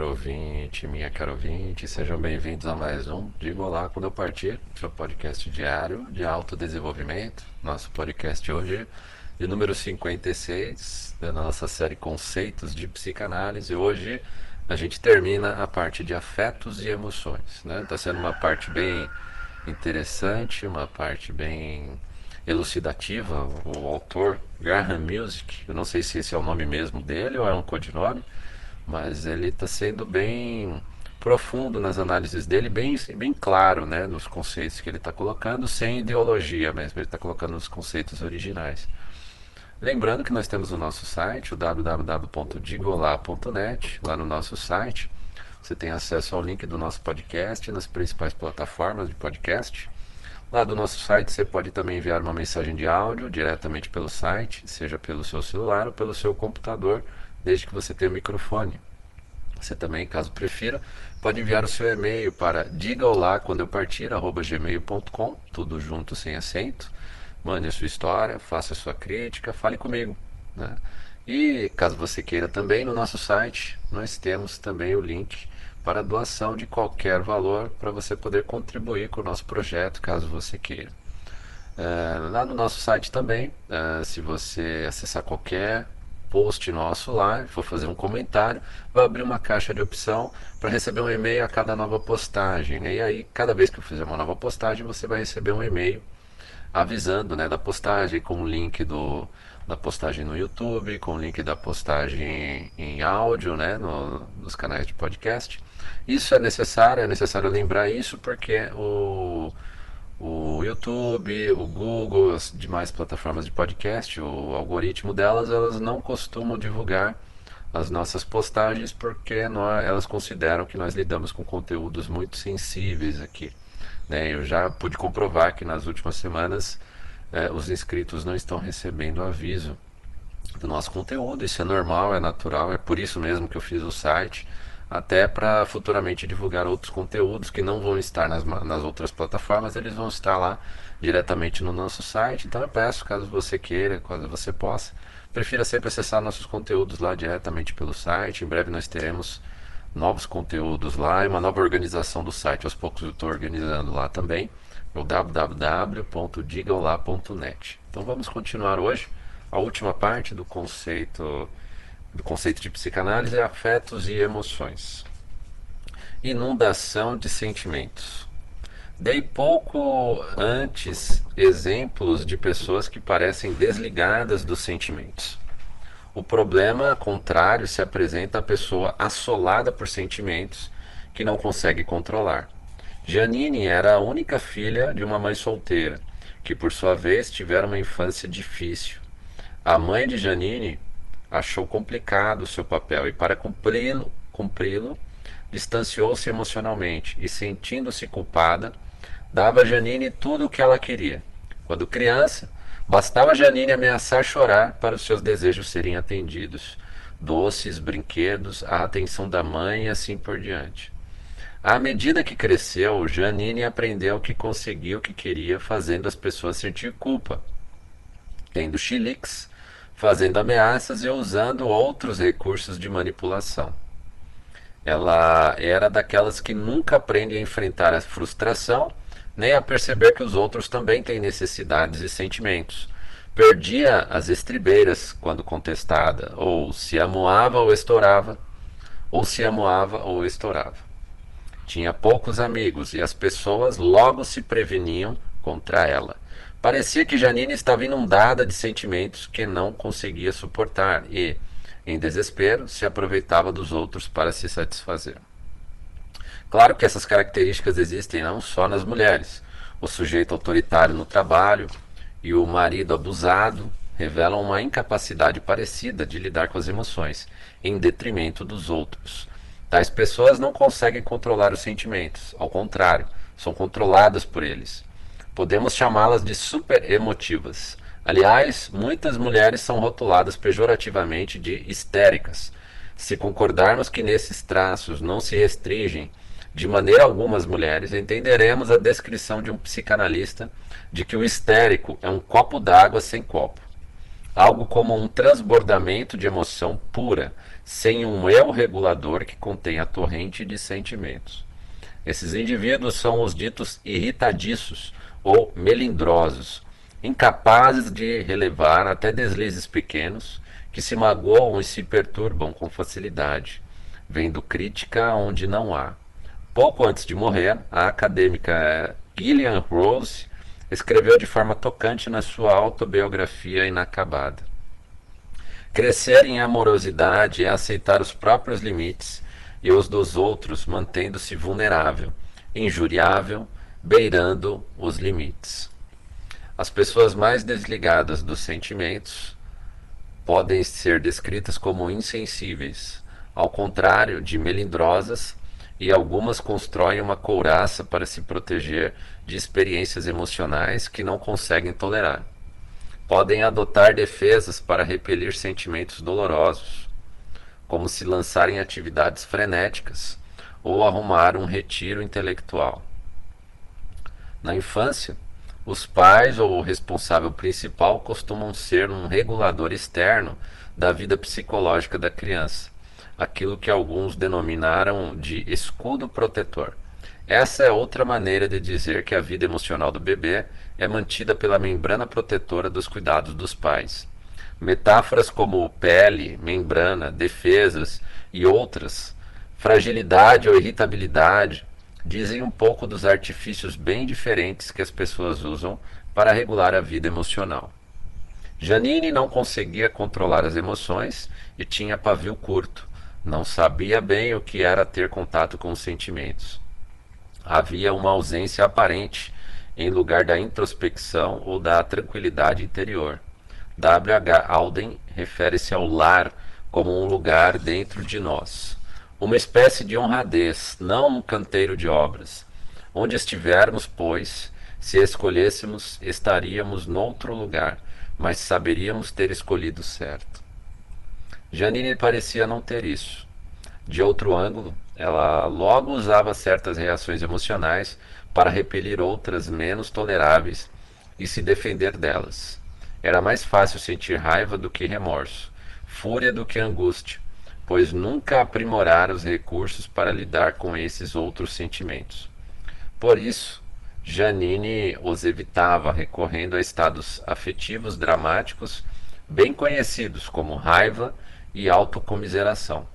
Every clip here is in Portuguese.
caro ouvinte, minha caro ouvinte, sejam bem-vindos a mais um Digo Olá Quando Eu Partir, seu podcast diário de autodesenvolvimento. Nosso podcast hoje de número 56 da nossa série Conceitos de Psicanálise. Hoje a gente termina a parte de afetos e emoções. Está né? Tá sendo uma parte bem interessante, uma parte bem elucidativa. O autor Graham Music, eu não sei se esse é o nome mesmo dele ou é um codinome, mas ele está sendo bem profundo nas análises dele, bem, bem claro né, nos conceitos que ele está colocando, sem ideologia mesmo, ele está colocando os conceitos originais. Lembrando que nós temos o nosso site, o www.digolá.net, lá no nosso site. Você tem acesso ao link do nosso podcast nas principais plataformas de podcast. Lá do nosso site você pode também enviar uma mensagem de áudio diretamente pelo site, seja pelo seu celular ou pelo seu computador, desde que você tenha o microfone. Você também, caso prefira, pode enviar o seu e-mail para diga olá quando eu partir, arroba gmail.com, tudo junto sem acento. Mande a sua história, faça a sua crítica, fale comigo. Né? E caso você queira também, no nosso site nós temos também o link para doação de qualquer valor para você poder contribuir com o nosso projeto, caso você queira. Uh, lá no nosso site também, uh, se você acessar qualquer post nosso lá, for fazer um comentário, vai abrir uma caixa de opção para receber um e-mail a cada nova postagem. Né? E aí, cada vez que eu fizer uma nova postagem, você vai receber um e-mail avisando né, da postagem com o link do, da postagem no YouTube, com o link da postagem em áudio, né, no, nos canais de podcast. Isso é necessário, é necessário lembrar isso porque o, o YouTube, o Google, as demais plataformas de podcast, o algoritmo delas, elas não costumam divulgar as nossas postagens porque nós, elas consideram que nós lidamos com conteúdos muito sensíveis aqui. Né? Eu já pude comprovar que nas últimas semanas é, os inscritos não estão recebendo aviso do nosso conteúdo. Isso é normal, é natural, é por isso mesmo que eu fiz o site, até para futuramente divulgar outros conteúdos que não vão estar nas, nas outras plataformas, eles vão estar lá diretamente no nosso site. Então eu peço, caso você queira, caso você possa, prefira sempre acessar nossos conteúdos lá diretamente pelo site. Em breve nós teremos novos conteúdos lá e uma nova organização do site. Aos poucos eu estou organizando lá também no www.digaolá.net. Então vamos continuar hoje a última parte do conceito do conceito de psicanálise é afetos e emoções. Inundação de sentimentos. Dei pouco antes exemplos de pessoas que parecem desligadas dos sentimentos. O problema contrário se apresenta à pessoa assolada por sentimentos que não consegue controlar. Janine era a única filha de uma mãe solteira, que por sua vez tivera uma infância difícil. A mãe de Janine achou complicado o seu papel e para cumpri-lo, cumpri-lo, distanciou-se emocionalmente e sentindo-se culpada, dava a Janine tudo o que ela queria. Quando criança, bastava Janine ameaçar chorar para os seus desejos serem atendidos. Doces, brinquedos, a atenção da mãe e assim por diante. À medida que cresceu, Janine aprendeu que conseguia o que queria, fazendo as pessoas sentir culpa, tendo chiliques, fazendo ameaças e usando outros recursos de manipulação. Ela era daquelas que nunca aprende a enfrentar a frustração, nem a perceber que os outros também têm necessidades e sentimentos. Perdia as estribeiras quando contestada, ou se amuava ou estourava, ou se amuava ou estourava. Tinha poucos amigos e as pessoas logo se preveniam contra ela. Parecia que Janine estava inundada de sentimentos que não conseguia suportar e, em desespero, se aproveitava dos outros para se satisfazer. Claro que essas características existem não só nas mulheres. O sujeito autoritário no trabalho e o marido abusado revelam uma incapacidade parecida de lidar com as emoções, em detrimento dos outros. Tais pessoas não conseguem controlar os sentimentos, ao contrário, são controladas por eles. Podemos chamá-las de super emotivas. Aliás, muitas mulheres são rotuladas pejorativamente de histéricas. Se concordarmos que nesses traços não se restringem de maneira alguma as mulheres, entenderemos a descrição de um psicanalista de que o histérico é um copo d'água sem copo. Algo como um transbordamento de emoção pura, sem um eu regulador que contém a torrente de sentimentos. Esses indivíduos são os ditos irritadiços ou melindrosos, incapazes de relevar até deslizes pequenos, que se magoam e se perturbam com facilidade, vendo crítica onde não há. Pouco antes de morrer, a acadêmica Gillian Rose escreveu de forma tocante na sua autobiografia inacabada. Crescer em amorosidade é aceitar os próprios limites e os dos outros, mantendo-se vulnerável, injuriável, beirando os limites. As pessoas mais desligadas dos sentimentos podem ser descritas como insensíveis, ao contrário de melindrosas, e algumas constroem uma couraça para se proteger de experiências emocionais que não conseguem tolerar. Podem adotar defesas para repelir sentimentos dolorosos, como se lançarem atividades frenéticas ou arrumar um retiro intelectual. Na infância, os pais ou o responsável principal costumam ser um regulador externo da vida psicológica da criança, aquilo que alguns denominaram de escudo protetor. Essa é outra maneira de dizer que a vida emocional do bebê é mantida pela membrana protetora dos cuidados dos pais. Metáforas como pele, membrana, defesas e outras, fragilidade ou irritabilidade, dizem um pouco dos artifícios bem diferentes que as pessoas usam para regular a vida emocional. Janine não conseguia controlar as emoções e tinha pavio curto. Não sabia bem o que era ter contato com os sentimentos. Havia uma ausência aparente em lugar da introspecção ou da tranquilidade interior. W.H. Auden refere-se ao lar como um lugar dentro de nós, uma espécie de honradez, não um canteiro de obras. Onde estivermos, pois, se escolhêssemos, estaríamos noutro lugar, mas saberíamos ter escolhido certo. Janine parecia não ter isso. De outro ângulo, ela logo usava certas reações emocionais para repelir outras menos toleráveis e se defender delas. Era mais fácil sentir raiva do que remorso, fúria do que angústia, pois nunca aprimorara os recursos para lidar com esses outros sentimentos. Por isso, Janine os evitava, recorrendo a estados afetivos dramáticos bem conhecidos como raiva e autocomiseração.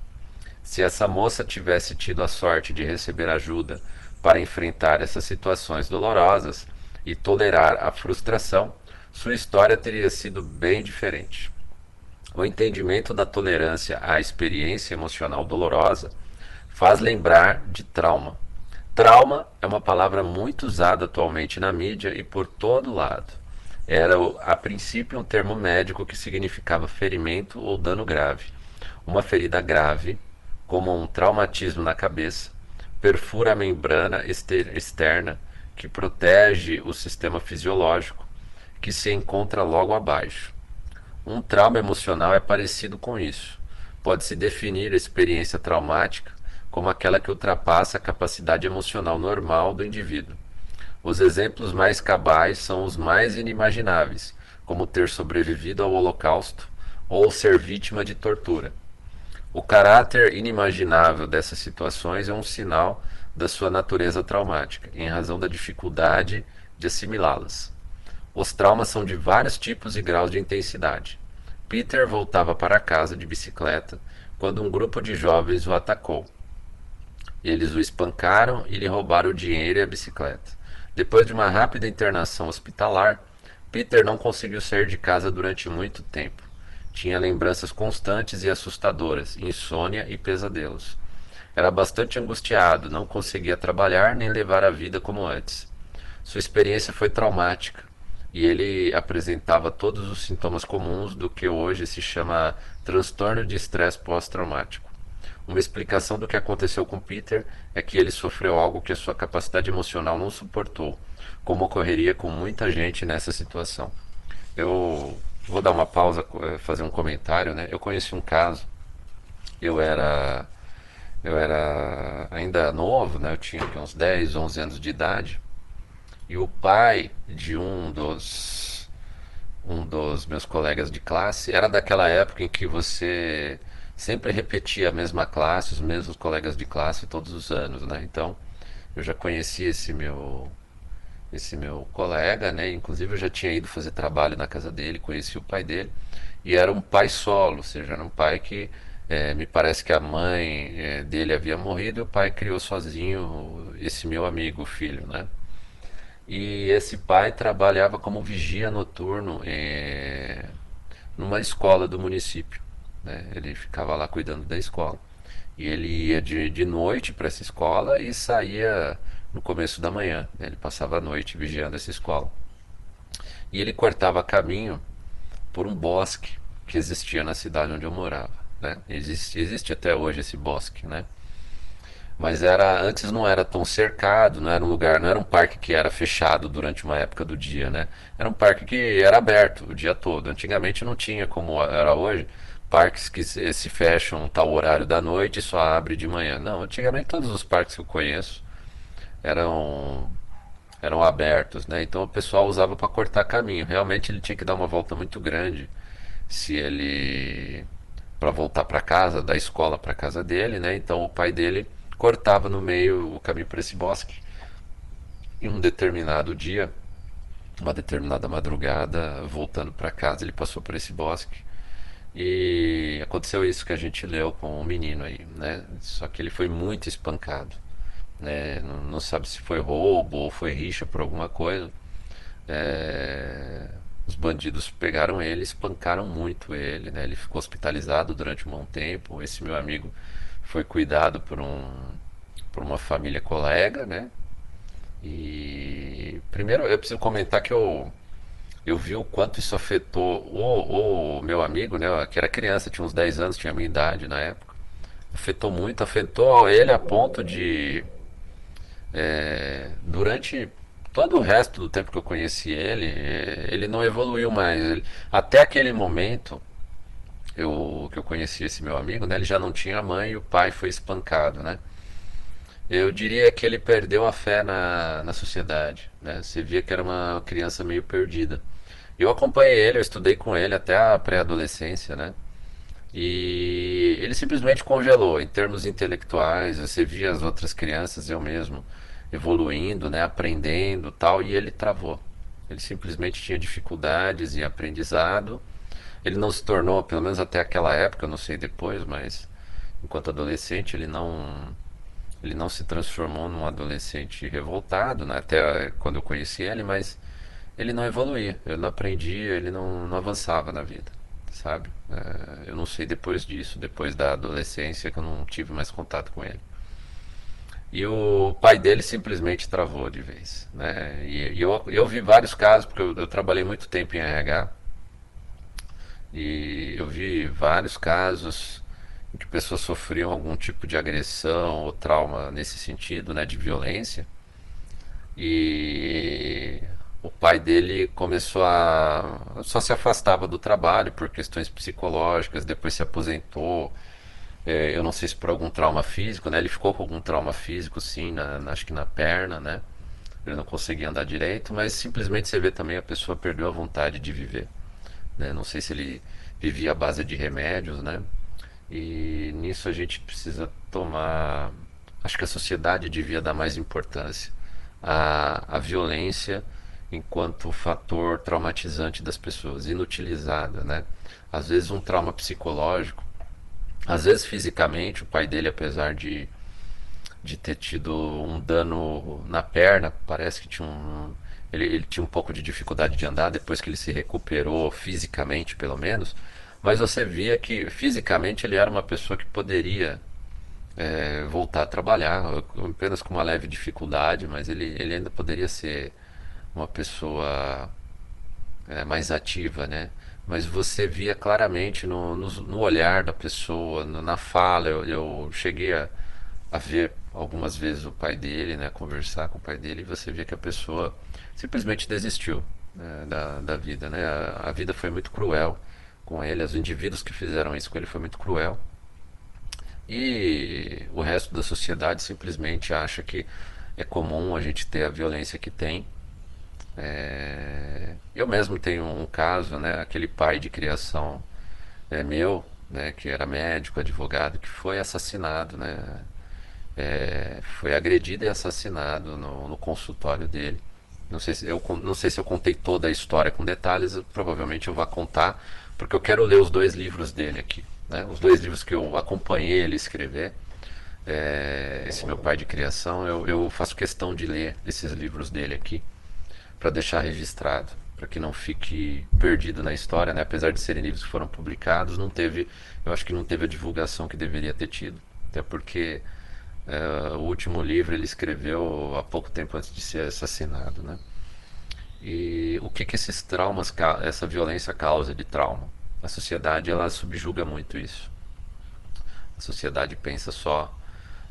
Se essa moça tivesse tido a sorte de receber ajuda para enfrentar essas situações dolorosas e tolerar a frustração, sua história teria sido bem diferente. O entendimento da tolerância à experiência emocional dolorosa faz lembrar de trauma. Trauma é uma palavra muito usada atualmente na mídia e por todo lado. Era, a princípio, um termo médico que significava ferimento ou dano grave. Uma ferida grave, como um traumatismo na cabeça, perfura a membrana externa que protege o sistema fisiológico que se encontra logo abaixo. Um trauma emocional é parecido com isso. Pode-se definir a experiência traumática como aquela que ultrapassa a capacidade emocional normal do indivíduo. Os exemplos mais cabais são os mais inimagináveis, como ter sobrevivido ao Holocausto ou ser vítima de tortura. O caráter inimaginável dessas situações é um sinal da sua natureza traumática, em razão da dificuldade de assimilá-las. Os traumas são de vários tipos e graus de intensidade. Peter voltava para casa de bicicleta quando um grupo de jovens o atacou. Eles o espancaram e lhe roubaram o dinheiro e a bicicleta. Depois de uma rápida internação hospitalar, Peter não conseguiu sair de casa durante muito tempo. Tinha lembranças constantes e assustadoras, insônia e pesadelos. Era bastante angustiado, não conseguia trabalhar nem levar a vida como antes. Sua experiência foi traumática e ele apresentava todos os sintomas comuns do que hoje se chama transtorno de estresse pós-traumático. Uma explicação do que aconteceu com Peter é que ele sofreu algo que a sua capacidade emocional não suportou, como ocorreria com muita gente nessa situação. Eu vou dar uma pausa, eh, fazer um comentário, né? Eu conheci um caso. Eu era eu era ainda novo, né? Eu tinha uns 10, 11 anos de idade. E o pai de um dos um dos meus colegas de classe era daquela época em que você sempre repetia a mesma classe, os mesmos colegas de classe todos os anos, né? Então, eu já conhecia esse meu esse meu colega, né? Inclusive eu já tinha ido fazer trabalho na casa dele, conheci o pai dele e era um pai solo, ou seja, era um pai que é, me parece que a mãe é, dele havia morrido e o pai criou sozinho esse meu amigo, filho, né? E esse pai trabalhava como vigia noturno é, numa escola do município. Né? Ele ficava lá cuidando da escola. E ele ia de, de noite para essa escola e saía no começo da manhã. Né? Ele passava a noite vigiando essa escola. E ele cortava caminho por um bosque que existia na cidade onde eu morava. Né? Existe, existe até hoje esse bosque, né? Mas era antes não era tão cercado, não era um lugar, não era um parque que era fechado durante uma época do dia, né? Era um parque que era aberto o dia todo. Antigamente não tinha como era hoje, parques que se, fecham tal horário da noite e só abre de manhã. Não, antigamente todos os parques que eu conheço eram eram abertos, né? Então o pessoal usava para cortar caminho. Realmente ele tinha que dar uma volta muito grande se ele para voltar para casa, da escola para casa dele, né? Então o pai dele cortava no meio o caminho para esse bosque. Em um determinado dia, uma determinada madrugada, voltando para casa, ele passou por esse bosque e aconteceu isso que a gente leu com o menino aí, né? Só que ele foi muito espancado né? Não, não, sabe se foi roubo ou foi rixa por alguma coisa. É, os bandidos pegaram ele, espancaram muito ele, né? Ele ficou hospitalizado durante um bom tempo. Esse meu amigo foi cuidado por um por uma família colega, né? E primeiro eu preciso comentar que eu eu vi o quanto isso afetou o, o meu amigo, né? Que era criança, tinha uns 10 anos, tinha a minha idade na época. Afetou muito, afetou ele a ponto de é, durante todo o resto do tempo que eu conheci ele, é, ele não evoluiu mais. Ele, até aquele momento eu, que eu conheci esse meu amigo, né, ele já não tinha mãe e o pai foi espancado, né? Eu diria que ele perdeu a fé na, na sociedade, né? Você via que era uma criança meio perdida. Eu acompanhei ele, eu estudei com ele até a pré-adolescência, né? E ele simplesmente congelou em termos intelectuais. Você via as outras crianças, eu mesmo, evoluindo, né, aprendendo tal, e ele travou. Ele simplesmente tinha dificuldades em aprendizado. Ele não se tornou, pelo menos até aquela época, não sei depois, mas enquanto adolescente ele não ele não se transformou num adolescente revoltado, né, até quando eu conheci ele, mas ele não evoluía, ele não aprendia, ele não, não avançava na vida, sabe? É, eu não sei depois disso, depois da adolescência, que eu não tive mais contato com ele. E o pai dele simplesmente travou de vez. Né? E, e eu, eu vi vários casos, porque eu, eu, trabalhei muito tempo em RH. E eu vi vários casos em que pessoas sofriam algum tipo de agressão ou trauma nesse sentido, né, de violência. E o pai dele começou a. só se afastava do trabalho por questões psicológicas, depois se aposentou é, eu não sei se por algum trauma físico, né? Ele ficou com algum trauma físico, sim, na, na, acho que na perna, né? Ele não conseguia andar direito, mas simplesmente você vê também a pessoa perdeu a vontade de viver. Né? Não sei se ele vivia à base de remédios, né? E nisso a gente precisa tomar. Acho que a sociedade devia dar mais importância à, à violência enquanto fator traumatizante das pessoas, inutilizada, né? Às vezes um trauma psicológico às vezes fisicamente, o pai dele, apesar de, de ter tido um dano na perna, parece que tinha um. Ele, ele tinha um pouco de dificuldade de andar depois que ele se recuperou fisicamente, pelo menos. Mas você via que fisicamente ele era uma pessoa que poderia é, voltar a trabalhar, apenas com uma leve dificuldade, mas ele, ele ainda poderia ser uma pessoa é, mais ativa, né? mas você via claramente no, no, no olhar da pessoa, no, na fala. Eu, eu cheguei a, a, ver algumas vezes o pai dele, né, conversar com o pai dele, e você via que a pessoa simplesmente desistiu né, da, da vida. Né? A, a, vida foi muito cruel com ele, os indivíduos que fizeram isso com ele foi muito cruel. E o resto da sociedade simplesmente acha que é comum a gente ter a violência que tem é, eu mesmo tenho um caso, né? Aquele pai de criação é meu, né, que era médico, advogado, que foi assassinado, né, é, foi agredido e assassinado no, no, consultório dele. Não sei, se eu, não sei se eu contei toda a história com detalhes, provavelmente eu vou contar, porque eu quero ler os dois livros dele aqui. Né, os dois livros que eu acompanhei ele escrever. É, esse meu pai de criação, eu, eu faço questão de ler esses livros dele aqui, para deixar registrado para que não fique perdido na história, né? Apesar de serem livros que foram publicados, não teve, eu acho que não teve a divulgação que deveria ter tido, até porque é, o último livro ele escreveu há pouco tempo antes de ser assassinado, né? E o que que esses traumas, essa violência causa de trauma? A sociedade ela subjuga muito isso. A sociedade pensa só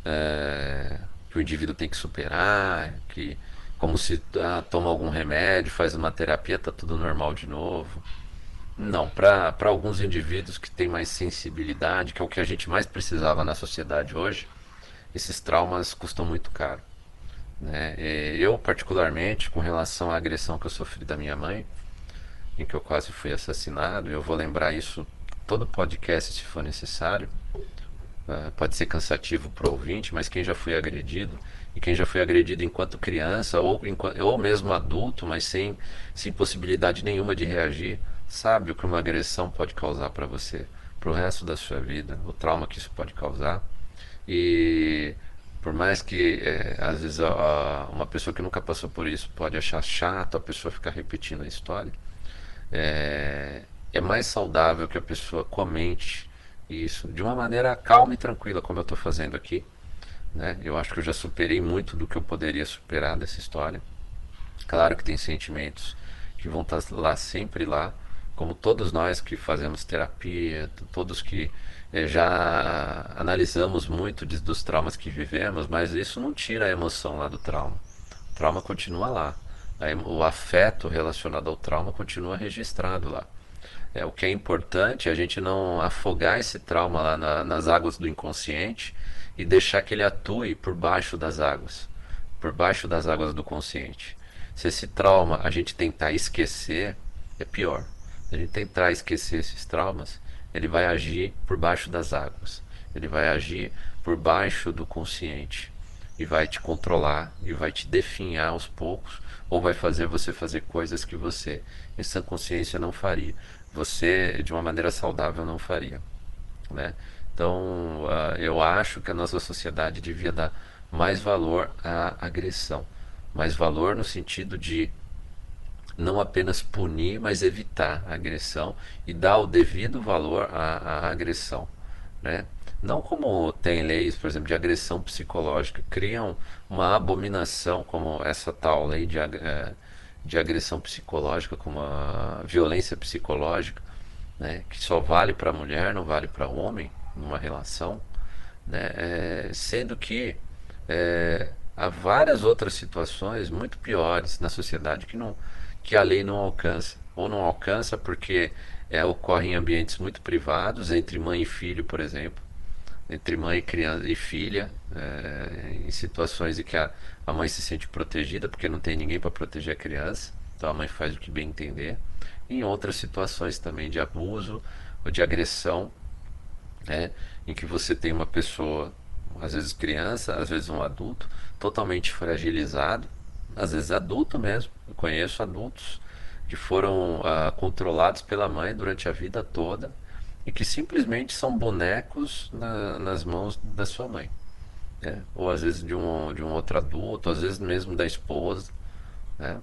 é, que o indivíduo tem que superar, que como se ah, toma algum remédio, faz uma terapia, tá tudo normal de novo. Não, para alguns indivíduos que têm mais sensibilidade, que é o que a gente mais precisava na sociedade hoje, esses traumas custam muito caro. Né? Eu, particularmente, com relação à agressão que eu sofri da minha mãe, em que eu quase fui assassinado, eu vou lembrar isso todo podcast se for necessário. Uh, pode ser cansativo para o ouvinte, mas quem já foi agredido e quem já foi agredido enquanto criança ou, ou mesmo adulto, mas sem, sem possibilidade nenhuma de reagir, sabe o que uma agressão pode causar para você, para o resto da sua vida, o trauma que isso pode causar. E por mais que é, às vezes a, a, uma pessoa que nunca passou por isso pode achar chato a pessoa ficar repetindo a história, é, é mais saudável que a pessoa comente isso de uma maneira calma e tranquila, como eu estou fazendo aqui né? Eu acho que eu já superei muito do que eu poderia superar dessa história. Claro que tem sentimentos que vão estar lá sempre lá, como todos nós que fazemos terapia, todos que já analisamos muito de, dos traumas que vivemos, mas isso não tira a emoção lá do trauma. O trauma continua lá. O afeto relacionado ao trauma continua registrado lá. É, o que é importante é a gente não afogar esse trauma lá na, nas águas do inconsciente e deixar que ele atue por baixo das águas, por baixo das águas do consciente. Se esse trauma a gente tentar esquecer, é pior. Se a gente tentar esquecer esses traumas, ele vai agir por baixo das águas. Ele vai agir por baixo do consciente e vai te controlar e vai te definhar aos poucos ou vai fazer você fazer coisas que você em sã consciência não faria. Você de uma maneira saudável não faria, né? Então, uh, eu acho que a nossa sociedade devia dar mais valor à agressão. Mais valor no sentido de não apenas punir, mas evitar a agressão e dar o devido valor à, à agressão. Né? Não como tem leis, por exemplo, de agressão psicológica, criam uma abominação como essa tal lei de, eh, de agressão psicológica, como a violência psicológica, né? que só vale para a mulher, não vale para o homem numa relação, né? É, sendo que é, há várias outras situações muito piores na sociedade que, não, que a lei não alcança. Ou não alcança porque é, ocorre em ambientes muito privados, entre mãe e filho, por exemplo, entre mãe e criança e filha, é, em situações em que a, a mãe se sente protegida porque não tem ninguém para proteger a criança, então a mãe faz o que bem entender. Em outras situações também de abuso ou de agressão né, em que você tem uma pessoa, às vezes criança, às vezes um adulto, totalmente fragilizado, às vezes adulto mesmo. Eu conheço adultos que foram ah, controlados pela mãe durante a vida toda e que simplesmente são bonecos na, nas mãos da sua mãe. Né? Ou às vezes de um, de um outro adulto, às vezes mesmo da esposa. Né?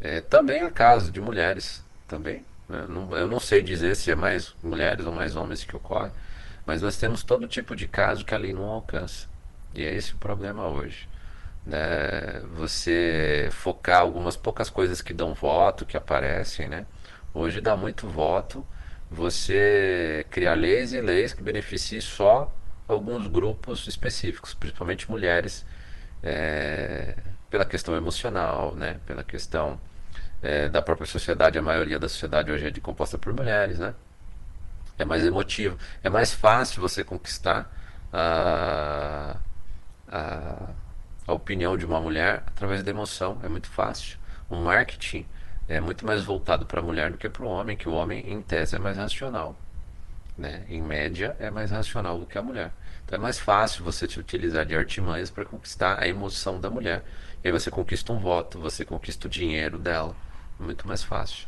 É, também é caso de mulheres, também. Né? Não, eu não sei dizer se é mais mulheres ou mais homens que ocorre, mas nós temos todo tipo de caso que a lei não alcança. E é esse o problema hoje. Né? Você focar algumas poucas coisas que dão voto, que aparecem, né? Hoje dá muito voto você criar leis e leis que beneficiem só alguns grupos específicos, principalmente mulheres, é, pela questão emocional, né? pela questão é, da própria sociedade. A maioria da sociedade hoje é de, composta por mulheres, né? é mais emotivo, é mais fácil você conquistar a, a, a opinião de uma mulher através da emoção, é muito fácil. O marketing é muito mais voltado para a mulher do que para o homem, que o homem, em tese, é mais racional. né? Em média, é mais racional do que a mulher. Então é mais fácil você te utilizar de artimanhas para conquistar a emoção da mulher. E aí você conquista um voto, você conquista o dinheiro dela. Muito mais fácil.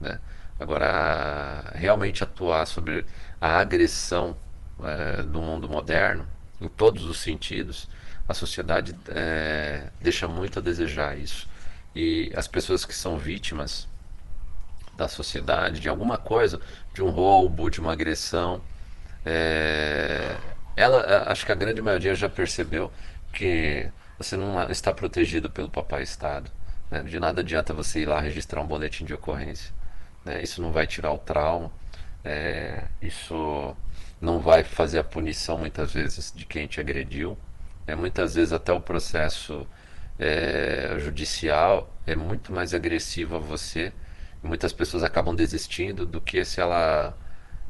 Né? Agora, realmente atuar sobre a agressão é, do mundo moderno, em todos os sentidos, a sociedade é, deixa muito a desejar isso. E as pessoas que são vítimas da sociedade, de alguma coisa, de um roubo, de uma agressão, é, ela, acho que a grande maioria já percebeu que você não está protegido pelo papai Estado. Né? De nada adianta você ir lá registrar um boletim de ocorrência. Né? Isso não vai tirar o trauma. É, isso não vai fazer a punição muitas vezes de quem te agrediu. É, muitas vezes até o processo é, judicial é muito mais agressivo a você. Muitas pessoas acabam desistindo do que se ela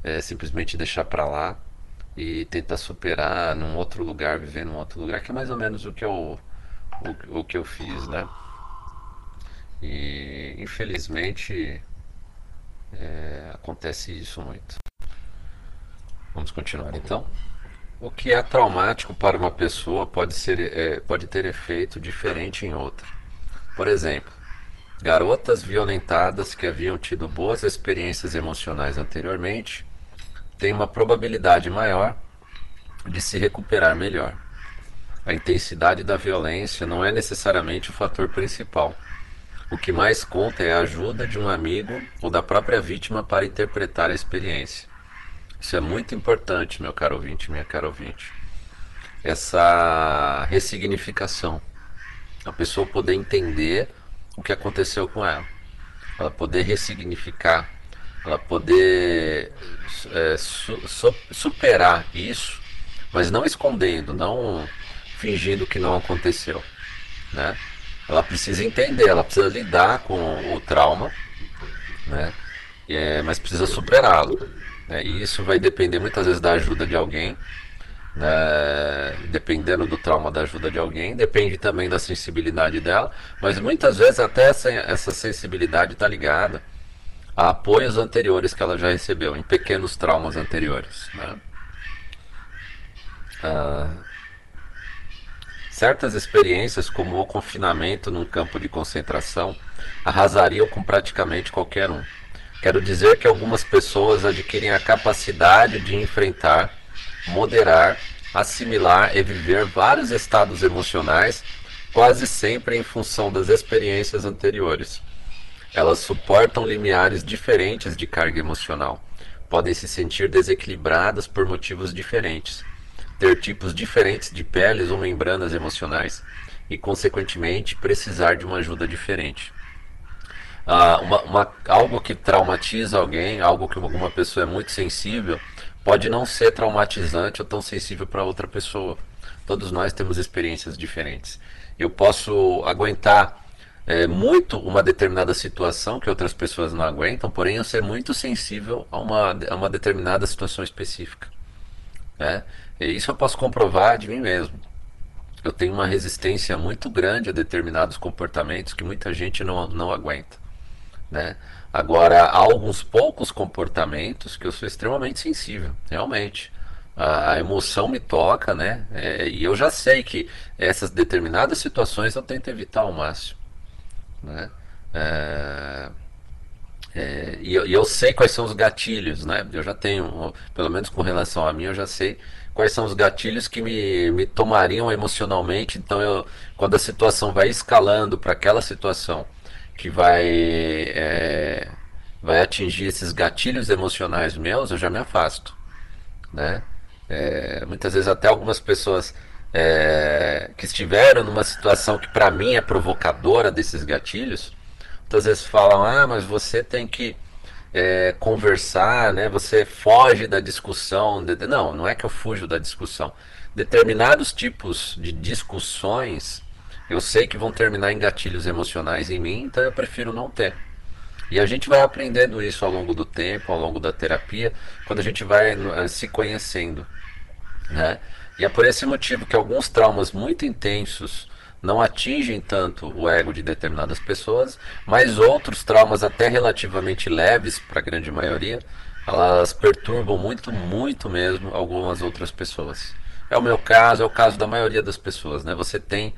é, simplesmente deixar para lá e tentar superar num outro lugar, viver num outro lugar, que é mais ou menos o que eu, o, o que eu fiz, né? E infelizmente é, acontece isso muito. Vamos continuar então. O que é traumático para uma pessoa pode, ser, é, pode ter efeito diferente em outra. Por exemplo, garotas violentadas que haviam tido boas experiências emocionais anteriormente têm uma probabilidade maior de se recuperar melhor. A intensidade da violência não é necessariamente o fator principal. O que mais conta é a ajuda de um amigo ou da própria vítima para interpretar a experiência. Isso é muito importante, meu caro ouvinte, minha cara ouvinte. Essa ressignificação. A pessoa poder entender o que aconteceu com ela. Ela poder ressignificar. Ela poder é, su superar isso, mas não escondendo, não fingindo que não aconteceu. Né? Ela precisa entender, ela precisa lidar com o trauma, né? É, mas precisa superá-lo. Né? E isso vai depender muitas vezes da ajuda de alguém, né? dependendo do trauma da ajuda de alguém, depende também da sensibilidade dela, mas muitas vezes até essa, essa sensibilidade está ligada a apoios anteriores que ela já recebeu, em pequenos traumas anteriores. Né? Ah, certas experiências, como o confinamento num campo de concentração, arrasariam com praticamente qualquer um. Quero dizer que algumas pessoas adquirem a capacidade de enfrentar, moderar, assimilar e viver vários estados emocionais, quase sempre em função das experiências anteriores. Elas suportam limiares diferentes de carga emocional, podem se sentir desequilibradas por motivos diferentes, ter tipos diferentes de peles ou membranas emocionais e, consequentemente, precisar de uma ajuda diferente ah, uma, uma, algo que traumatiza alguém, algo que alguma pessoa é muito sensível, pode não ser traumatizante ou tão sensível para outra pessoa. Todos nós temos experiências diferentes. Eu posso aguentar é, muito uma determinada situação que outras pessoas não aguentam, porém eu ser muito sensível a uma, a uma determinada situação específica. Né? E isso eu posso comprovar de mim mesmo. Eu tenho uma resistência muito grande a determinados comportamentos que muita gente não, não aguenta. Né? Agora, há alguns poucos comportamentos que eu sou extremamente sensível, realmente. A, emoção me toca, né? É, e eu já sei que essas determinadas situações eu tento evitar ao máximo. Né? É, é, e, eu, e, eu, sei quais são os gatilhos, né? Eu já tenho, pelo menos com relação a mim, eu já sei quais são os gatilhos que me, me tomariam emocionalmente. Então, eu, quando a situação vai escalando para aquela situação que vai, é, vai atingir esses gatilhos emocionais meus, eu já me afasto. Né? É, muitas vezes até algumas pessoas é, que estiveram numa situação que para mim é provocadora desses gatilhos, muitas vezes falam, ah, mas você tem que é, conversar, né? Você foge da discussão. Não, não é que eu fujo da discussão. Determinados tipos de discussões eu sei que vão terminar em gatilhos emocionais em mim, então eu prefiro não ter. E a gente vai aprendendo isso ao longo do tempo, ao longo da terapia, quando a gente vai uh, se conhecendo. Né? E é por esse motivo que alguns traumas muito intensos não atingem tanto o ego de determinadas pessoas, mas outros traumas, até relativamente leves para a grande maioria, elas perturbam muito, muito mesmo algumas outras pessoas. É o meu caso, é o caso da maioria das pessoas, né? Você tem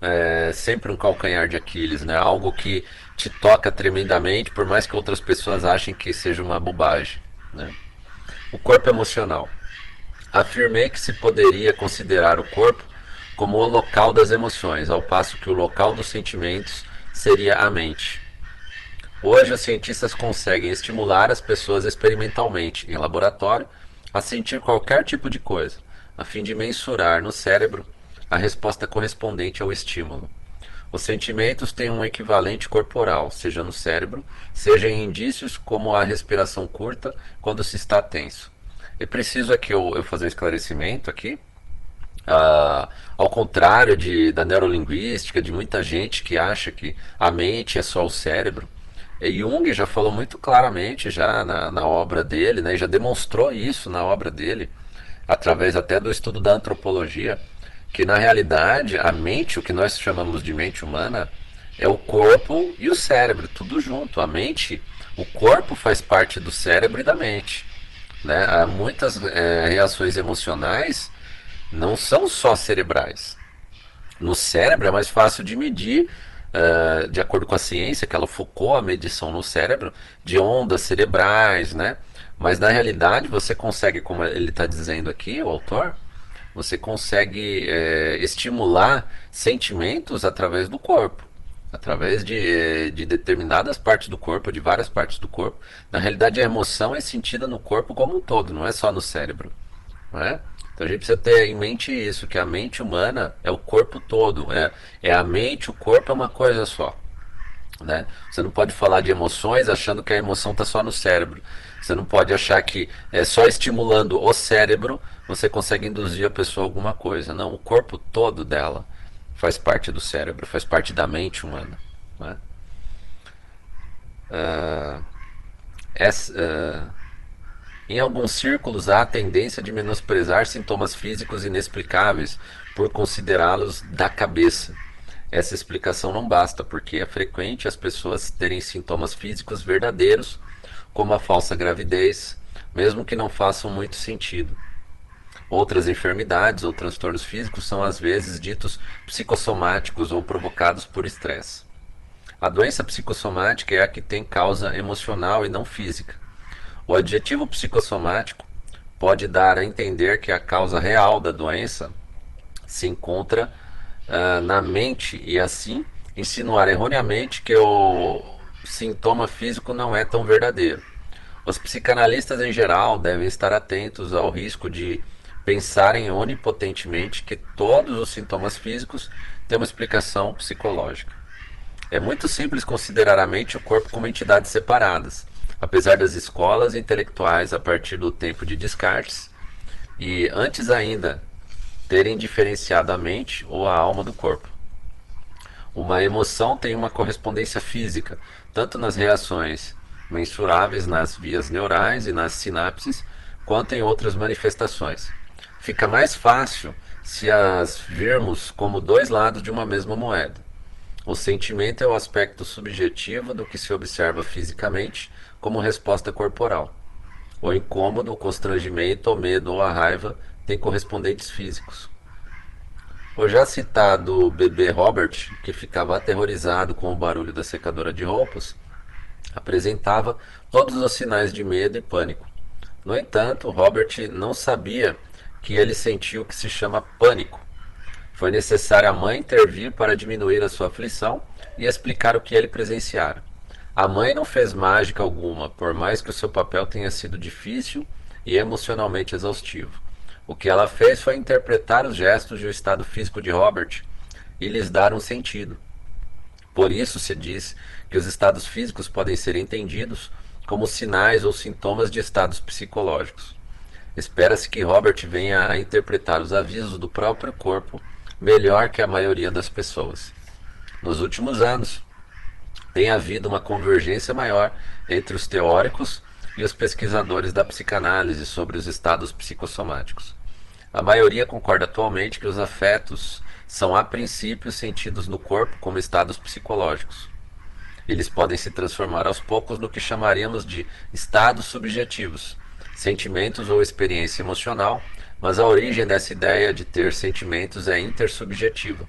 é, sempre um calcanhar de Aquiles, né? Algo que te toca tremendamente, por mais que outras pessoas achem que seja uma bobagem, né? O corpo emocional. Afirmei que se poderia considerar o corpo como o local das emoções, ao passo que o local dos sentimentos seria a mente. Hoje, os cientistas conseguem estimular as pessoas experimentalmente, em laboratório, a sentir qualquer tipo de coisa, a fim de mensurar no cérebro a resposta correspondente ao estímulo. Os sentimentos têm um equivalente corporal, seja no cérebro, seja em indícios como a respiração curta quando se está tenso. É preciso aqui eu, eu fazer um esclarecimento aqui. Ah, ao contrário de, da neurolinguística, de muita gente que acha que a mente é só o cérebro, Jung já falou muito claramente já na, na obra dele, né, já demonstrou isso na obra dele, através até do estudo da antropologia, que na realidade a mente, o que nós chamamos de mente humana, é o corpo e o cérebro, tudo junto. A mente, o corpo faz parte do cérebro e da mente. Né? Há muitas é, reações emocionais não são só cerebrais. No cérebro é mais fácil de medir, uh, de acordo com a ciência, que ela focou a medição no cérebro, de ondas cerebrais, né? Mas na realidade você consegue, como ele está dizendo aqui, o autor, você consegue é, estimular sentimentos através do corpo, através de, de determinadas partes do corpo, de várias partes do corpo. Na realidade, a emoção é sentida no corpo como um todo, não é só no cérebro. Não é? Então a gente precisa ter em mente isso, que a mente humana é o corpo todo, é, é a mente, o corpo é uma coisa só. Né? Você não pode falar de emoções achando que a emoção está só no cérebro. Você não pode achar que é só estimulando o cérebro você consegue induzir a pessoa a alguma coisa. Não, o corpo todo dela faz parte do cérebro, faz parte da mente humana. Né? Uh, essa, uh, em alguns círculos há a tendência de menosprezar sintomas físicos inexplicáveis por considerá-los da cabeça. Essa explicação não basta, porque é frequente as pessoas terem sintomas físicos verdadeiros, como a falsa gravidez, mesmo que não façam muito sentido. Outras enfermidades ou transtornos físicos são às vezes ditos psicossomáticos ou provocados por estresse. A doença psicossomática é a que tem causa emocional e não física. O adjetivo psicossomático pode dar a entender que a causa real da doença se encontra uh, na mente e assim insinuar erroneamente que o sintoma físico não é tão verdadeiro. Os psicanalistas em geral devem estar atentos ao risco de pensarem onipotentemente que todos os sintomas físicos têm uma explicação psicológica. É muito simples considerar a mente e o corpo como entidades separadas, apesar das escolas intelectuais a partir do tempo de Descartes e antes ainda terem diferenciado a mente ou a alma do corpo. Uma emoção tem uma correspondência física, tanto nas reações mensuráveis nas vias neurais e nas sinapses, quanto em outras manifestações fica mais fácil se as vermos como dois lados de uma mesma moeda. O sentimento é o aspecto subjetivo do que se observa fisicamente como resposta corporal. O incômodo, o constrangimento, o medo ou a raiva têm correspondentes físicos. O já citado bebê Robert, que ficava aterrorizado com o barulho da secadora de roupas, apresentava todos os sinais de medo e pânico. No entanto, Robert não sabia que ele sentiu o que se chama pânico. Foi necessário a mãe intervir para diminuir a sua aflição e explicar o que ele presenciara. A mãe não fez mágica alguma, por mais que o seu papel tenha sido difícil e emocionalmente exaustivo. O que ela fez foi interpretar os gestos e o estado físico de Robert e lhes dar um sentido. Por isso se diz que os estados físicos podem ser entendidos como sinais ou sintomas de estados psicológicos. Espera-se que Robert venha a interpretar os avisos do próprio corpo melhor que a maioria das pessoas. Nos últimos anos, tem havido uma convergência maior entre os teóricos e os pesquisadores da psicanálise sobre os estados psicossomáticos. A maioria concorda atualmente que os afetos são a princípio sentidos no corpo como estados psicológicos. Eles podem se transformar aos poucos no que chamaríamos de estados subjetivos, sentimentos ou experiência emocional, mas a origem dessa ideia de ter sentimentos é intersubjetiva.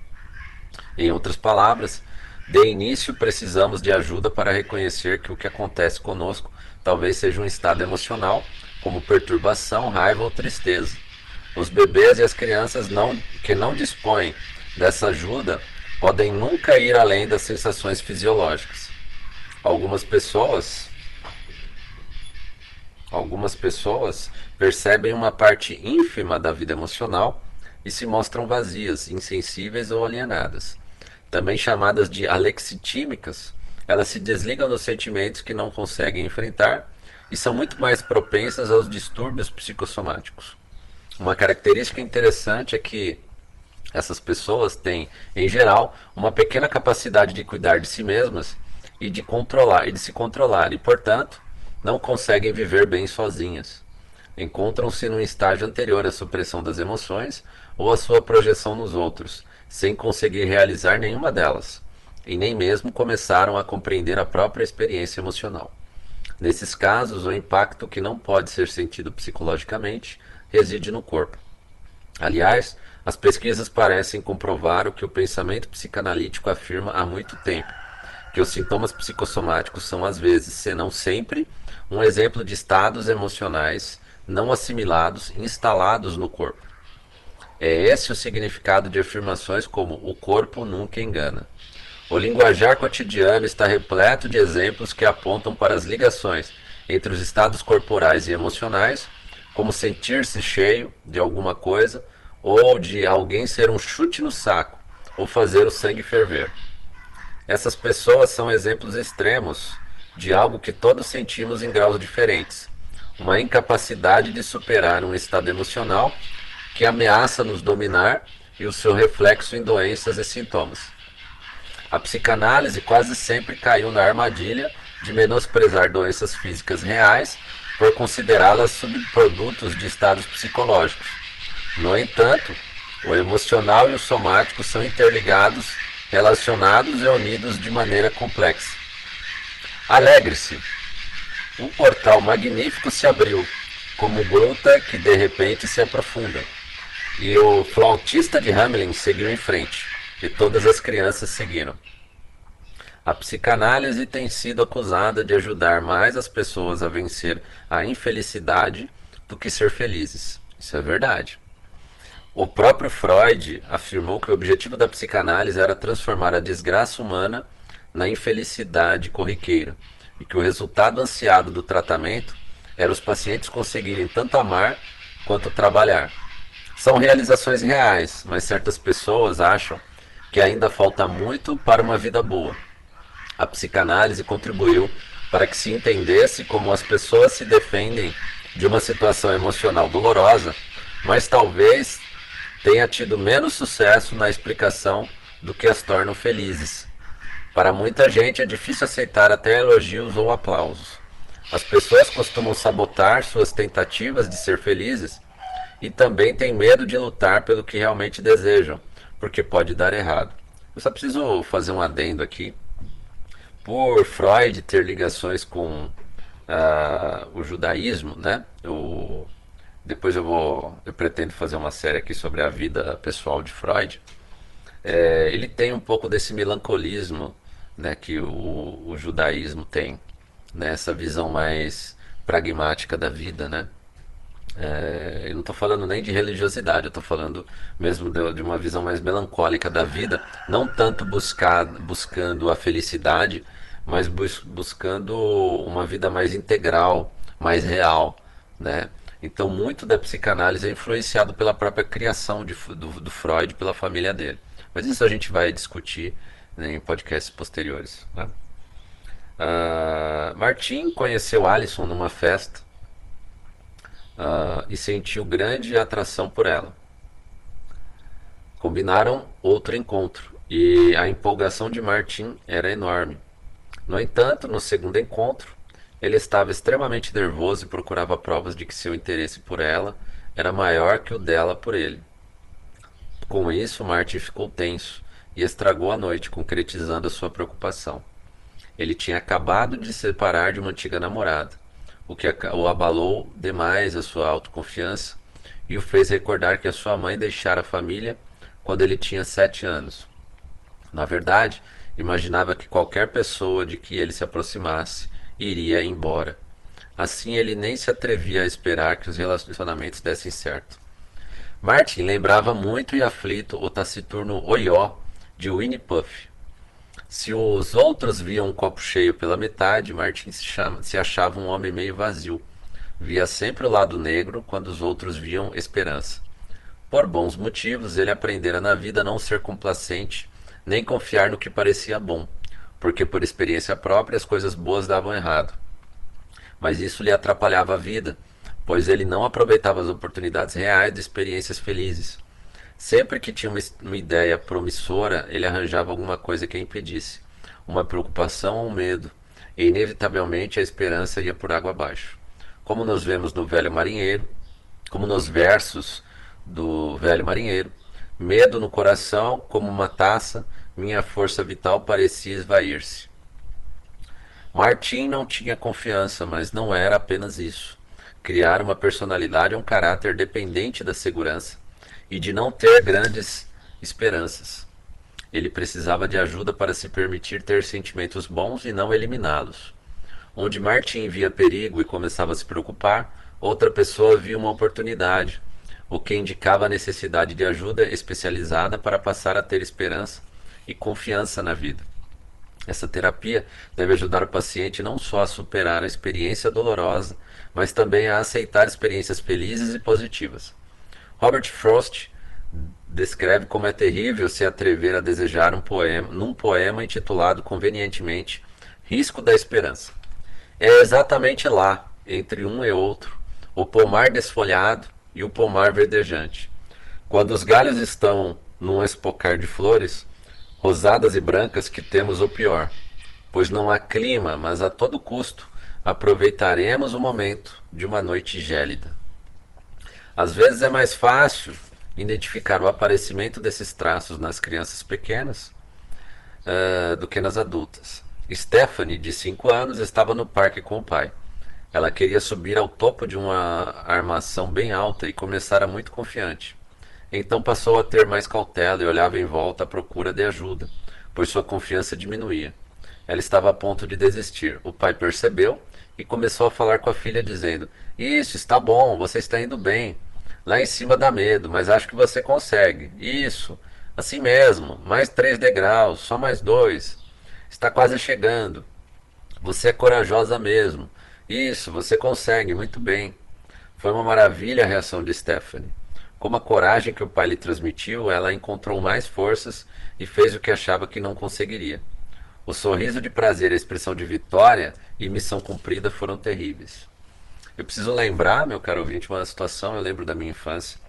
Em outras palavras, de início precisamos de ajuda para reconhecer que o que acontece conosco talvez seja um estado emocional, como perturbação, raiva ou tristeza. Os bebês e as crianças não, que não dispõem dessa ajuda podem nunca ir além das sensações fisiológicas. Algumas pessoas algumas pessoas percebem uma parte ínfima da vida emocional e se mostram vazias, insensíveis ou alienadas. Também chamadas de alexitímicas, elas se desligam dos sentimentos que não conseguem enfrentar e são muito mais propensas aos distúrbios psicossomáticos. Uma característica interessante é que essas pessoas têm, em geral, uma pequena capacidade de cuidar de si mesmas e de controlar e de se controlar e, portanto, não conseguem viver bem sozinhas. Encontram-se num estágio anterior à supressão das emoções ou à sua projeção nos outros, sem conseguir realizar nenhuma delas, e nem mesmo começaram a compreender a própria experiência emocional. Nesses casos, o impacto que não pode ser sentido psicologicamente reside no corpo. Aliás, as pesquisas parecem comprovar o que o pensamento psicanalítico afirma há muito tempo, que os sintomas psicossomáticos são às vezes, se não sempre, um exemplo de estados emocionais não assimilados instalados no corpo. É esse o significado de afirmações como o corpo nunca engana. O linguajar cotidiano está repleto de exemplos que apontam para as ligações entre os estados corporais e emocionais, como sentir-se cheio de alguma coisa ou de alguém ser um chute no saco, ou fazer o sangue ferver. Essas pessoas são exemplos extremos de algo que todos sentimos em graus diferentes. Uma incapacidade de superar um estado emocional que ameaça nos dominar e o seu reflexo em doenças e sintomas. A psicanálise quase sempre caiu na armadilha de menosprezar doenças físicas reais por considerá-las subprodutos de estados psicológicos no entanto, o emocional e o somático são interligados, relacionados e unidos de maneira complexa. Alegre-se! Um portal magnífico se abriu, como gruta que de repente se aprofunda. E o flautista de Hamelin seguiu em frente, e todas as crianças seguiram. A psicanálise tem sido acusada de ajudar mais as pessoas a vencer a infelicidade do que ser felizes. Isso é verdade. O próprio Freud afirmou que o objetivo da psicanálise era transformar a desgraça humana na infelicidade corriqueira e que o resultado ansiado do tratamento era os pacientes conseguirem tanto amar quanto trabalhar. São realizações reais, mas certas pessoas acham que ainda falta muito para uma vida boa. A psicanálise contribuiu para que se entendesse como as pessoas se defendem de uma situação emocional dolorosa, mas talvez tenha tido menos sucesso na explicação do que as tornam felizes. Para muita gente é difícil aceitar até elogios ou aplausos. As pessoas costumam sabotar suas tentativas de ser felizes e também têm medo de lutar pelo que realmente desejam, porque pode dar errado. Eu só preciso fazer um adendo aqui. Por Freud ter ligações com uh, o judaísmo, né? O depois eu vou, eu pretendo fazer uma série aqui sobre a vida pessoal de Freud. É, ele tem um pouco desse melancolismo, né, que o, o judaísmo tem, né, essa visão mais pragmática da vida, né. É, eu não estou falando nem de religiosidade, eu estou falando mesmo de, de, uma visão mais melancólica da vida, não tanto buscar, buscando a felicidade, mas bus, buscando uma vida mais integral, mais real, né? Então, muito da psicanálise é influenciado pela própria criação de, do, do, Freud, pela família dele. Mas isso a gente vai discutir né, em podcasts posteriores. Né? Uh, Martin conheceu Alison numa festa uh, e sentiu grande atração por ela. Combinaram outro encontro e a empolgação de Martin era enorme. No entanto, no segundo encontro, ele estava extremamente nervoso e procurava provas de que seu interesse por ela era maior que o dela por ele. Com isso, Martin ficou tenso e estragou a noite, concretizando a sua preocupação. Ele tinha acabado de se separar de uma antiga namorada, o que o abalou demais a sua autoconfiança e o fez recordar que a sua mãe deixara a família quando ele tinha sete anos. Na verdade, imaginava que qualquer pessoa de que ele se aproximasse iria embora. Assim, ele nem se atrevia a esperar que os relacionamentos dessem certo. Martin lembrava muito e aflito o taciturno Oió de Winnie Puff. Se os outros viam um copo cheio pela metade, Martin se, chama, se achava um homem meio vazio. Via sempre o lado negro quando os outros viam esperança. Por bons motivos, ele aprendera na vida a não ser complacente, nem confiar no que parecia bom, porque por experiência própria as coisas boas davam errado mas isso lhe atrapalhava a vida, pois ele não aproveitava as oportunidades reais de experiências felizes. Sempre que tinha uma, ideia promissora, ele arranjava alguma coisa que a impedisse, uma preocupação ou um medo, e inevitavelmente a esperança ia por água abaixo. Como nos vemos no Velho Marinheiro, como nos versos do Velho Marinheiro, medo no coração, como uma taça, minha força vital parecia esvair-se. Martin não tinha confiança, mas não era apenas isso. Criar uma personalidade é um caráter dependente da segurança e de não ter grandes esperanças. Ele precisava de ajuda para se permitir ter sentimentos bons e não eliminá-los. Onde Martin via perigo e começava a se preocupar, outra pessoa via uma oportunidade, o que indicava a necessidade de ajuda especializada para passar a ter esperança e confiança na vida. Essa terapia deve ajudar o paciente não só a superar a experiência dolorosa, mas também a aceitar experiências felizes e positivas. Robert Frost descreve como é terrível se atrever a desejar um poema num poema intitulado convenientemente Risco da Esperança. É exatamente lá, entre um e outro, o pomar desfolhado e o pomar verdejante. Quando os galhos estão num espocar de flores, rosadas e brancas que temos o pior, pois não há clima, mas a todo custo aproveitaremos o momento de uma noite gélida. Às vezes é mais fácil identificar o aparecimento desses traços nas crianças pequenas uh, do que nas adultas. Stephanie, de 5 anos, estava no parque com o pai. Ela queria subir ao topo de uma armação bem alta e começara muito confiante. Então passou a ter mais cautela e olhava em volta à procura de ajuda, pois sua confiança diminuía. Ela estava a ponto de desistir. O pai percebeu e começou a falar com a filha, dizendo: Isso, está bom, você está indo bem. Lá em cima dá medo, mas acho que você consegue. Isso, assim mesmo, mais três degraus, só mais dois. Está quase chegando. Você é corajosa mesmo. Isso, você consegue, muito bem. Foi uma maravilha a reação de Stephanie. Com a coragem que o pai lhe transmitiu, ela encontrou mais forças e fez o que achava que não conseguiria. O sorriso de prazer a expressão de vitória e missão cumprida foram terríveis. Eu preciso lembrar, meu caro ouvinte, uma situação, eu lembro da minha infância.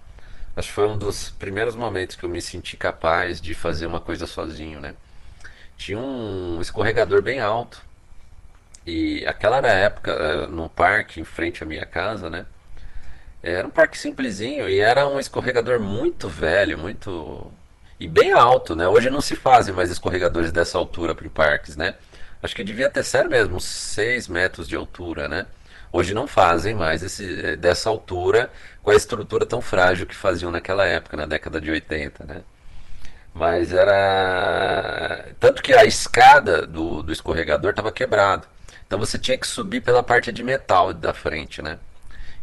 Acho que foi um dos primeiros momentos que eu me senti capaz de fazer uma coisa sozinho, né? Tinha um escorregador bem alto. E aquela era a época, eh, no parque em frente à minha casa, né? Era um parque simplesinho e era um escorregador muito velho, muito. e bem alto, né? Hoje não se fazem mais escorregadores dessa altura para parques, né? Acho que devia ter, sério mesmo, uns 6 metros de altura, né? Hoje não fazem mais esse, eh, dessa altura com a estrutura tão frágil que faziam naquela época, na década de 80, né? Mas era. Tanto que a escada do, do escorregador estava quebrada. Então você tinha que subir pela parte de metal da frente, né?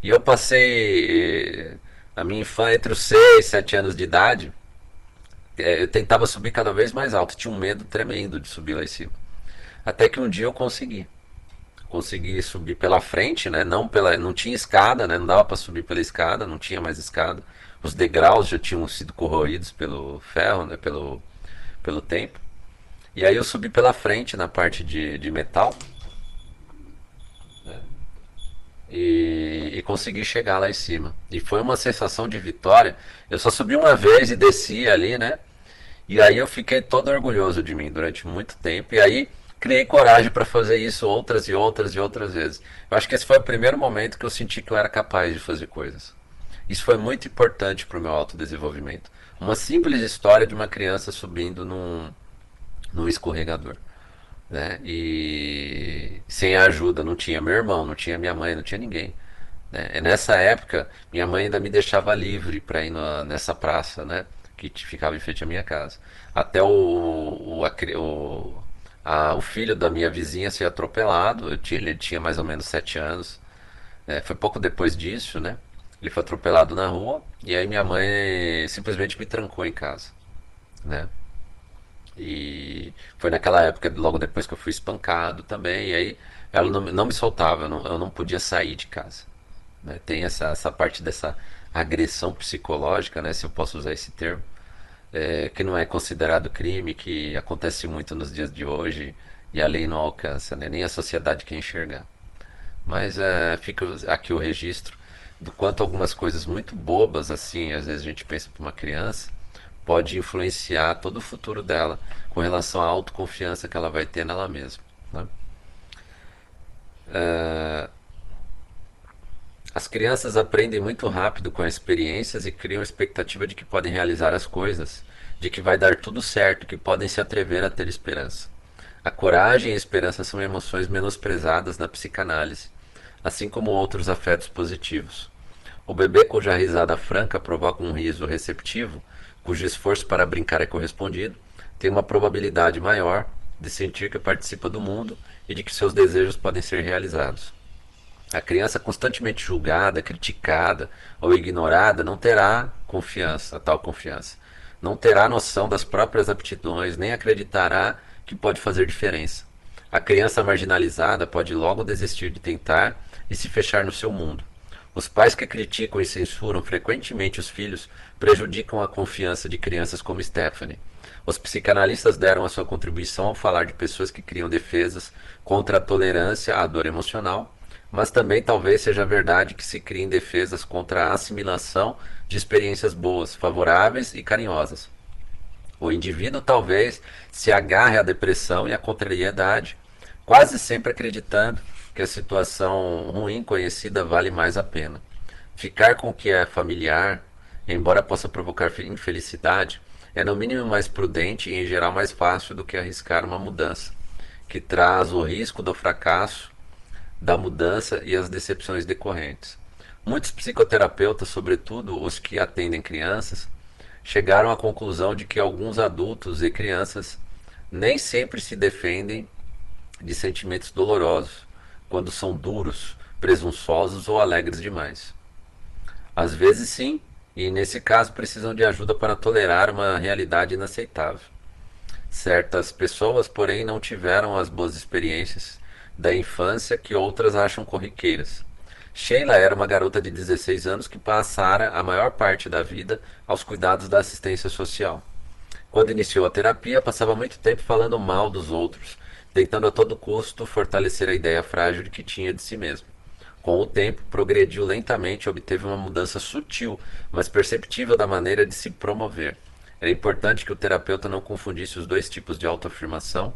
E eu passei a minha infância entre os 6 e 7 anos de idade. É, eu tentava subir cada vez mais alto, tinha um medo tremendo de subir lá em cima. Até que um dia eu consegui. Consegui subir pela frente, né? Não pela, não tinha escada, né? Não dava para subir pela escada, não tinha mais escada. Os degraus já tinham sido corroídos pelo ferro, né? Pelo, pelo tempo. E aí eu subi pela frente na parte de, de metal e, e, consegui chegar lá em cima. E foi uma sensação de vitória. Eu só subi uma vez e desci ali, né? E aí eu fiquei todo orgulhoso de mim durante muito tempo. E aí criei coragem para fazer isso outras e outras e outras vezes. Eu acho que esse foi o primeiro momento que eu senti que eu era capaz de fazer coisas. Isso foi muito importante para o meu autodesenvolvimento. Uma simples história de uma criança subindo num, num escorregador. Né? E sem ajuda, não tinha meu irmão, não tinha minha mãe, não tinha ninguém. Né? E nessa época, minha mãe ainda me deixava livre para ir na, nessa praça, né? Que ficava em frente à minha casa. Até o, o, o, a, o filho da minha vizinha ser atropelado, eu tinha, ele tinha mais ou menos sete anos. É, foi pouco depois disso, né? Ele foi atropelado na rua e aí minha mãe simplesmente me trancou em casa, né? E foi naquela época, logo depois que eu fui espancado também, e aí ela não, não me soltava, eu não, eu não podia sair de casa. Né? Tem essa, essa parte dessa agressão psicológica, né, se eu posso usar esse termo, é, que não é considerado crime, que acontece muito nos dias de hoje e a lei não alcança, né, nem a sociedade quer enxergar. Mas é, fica aqui o registro do quanto algumas coisas muito bobas, assim, às vezes a gente pensa para uma criança, pode influenciar todo o futuro dela com relação à autoconfiança que ela vai ter nela mesma. Né? É, as crianças aprendem muito rápido com as experiências e criam a expectativa de que podem realizar as coisas, de que vai dar tudo certo, que podem se atrever a ter esperança. A coragem e a esperança são emoções menosprezadas na psicanálise, assim como outros afetos positivos. O bebê cuja risada franca provoca um riso receptivo, cujo esforço para brincar é correspondido, tem uma probabilidade maior de sentir que participa do mundo e de que seus desejos podem ser realizados. A criança constantemente julgada, criticada ou ignorada não terá confiança, tal confiança. Não terá noção das próprias aptidões, nem acreditará que pode fazer diferença. A criança marginalizada pode logo desistir de tentar e se fechar no seu mundo. Os pais que criticam e censuram frequentemente os filhos prejudicam a confiança de crianças como Stephanie. Os psicanalistas deram a sua contribuição ao falar de pessoas que criam defesas contra a tolerância à dor emocional mas também talvez seja verdade que se criem defesas contra a assimilação de experiências boas, favoráveis e carinhosas. O indivíduo talvez se agarre à depressão e à contrariedade, quase sempre acreditando que a situação ruim conhecida vale mais a pena. Ficar com o que é familiar, embora possa provocar infelicidade, é no mínimo mais prudente e em geral mais fácil do que arriscar uma mudança, que traz o risco do fracasso da mudança e as decepções decorrentes. Muitos psicoterapeutas, sobretudo os que atendem crianças, chegaram à conclusão de que alguns adultos e crianças nem sempre se defendem de sentimentos dolorosos, quando são duros, presunçosos ou alegres demais. Às vezes sim, e nesse caso precisam de ajuda para tolerar uma realidade inaceitável. Certas pessoas, porém, não tiveram as boas experiências da infância que outras acham corriqueiras. Sheila era uma garota de 16 anos que passara a maior parte da vida aos cuidados da assistência social. Quando iniciou a terapia, passava muito tempo falando mal dos outros, tentando a todo custo fortalecer a ideia frágil que tinha de si mesmo. Com o tempo, progrediu lentamente e obteve uma mudança sutil, mas perceptível da maneira de se promover. Era importante que o terapeuta não confundisse os dois tipos de autoafirmação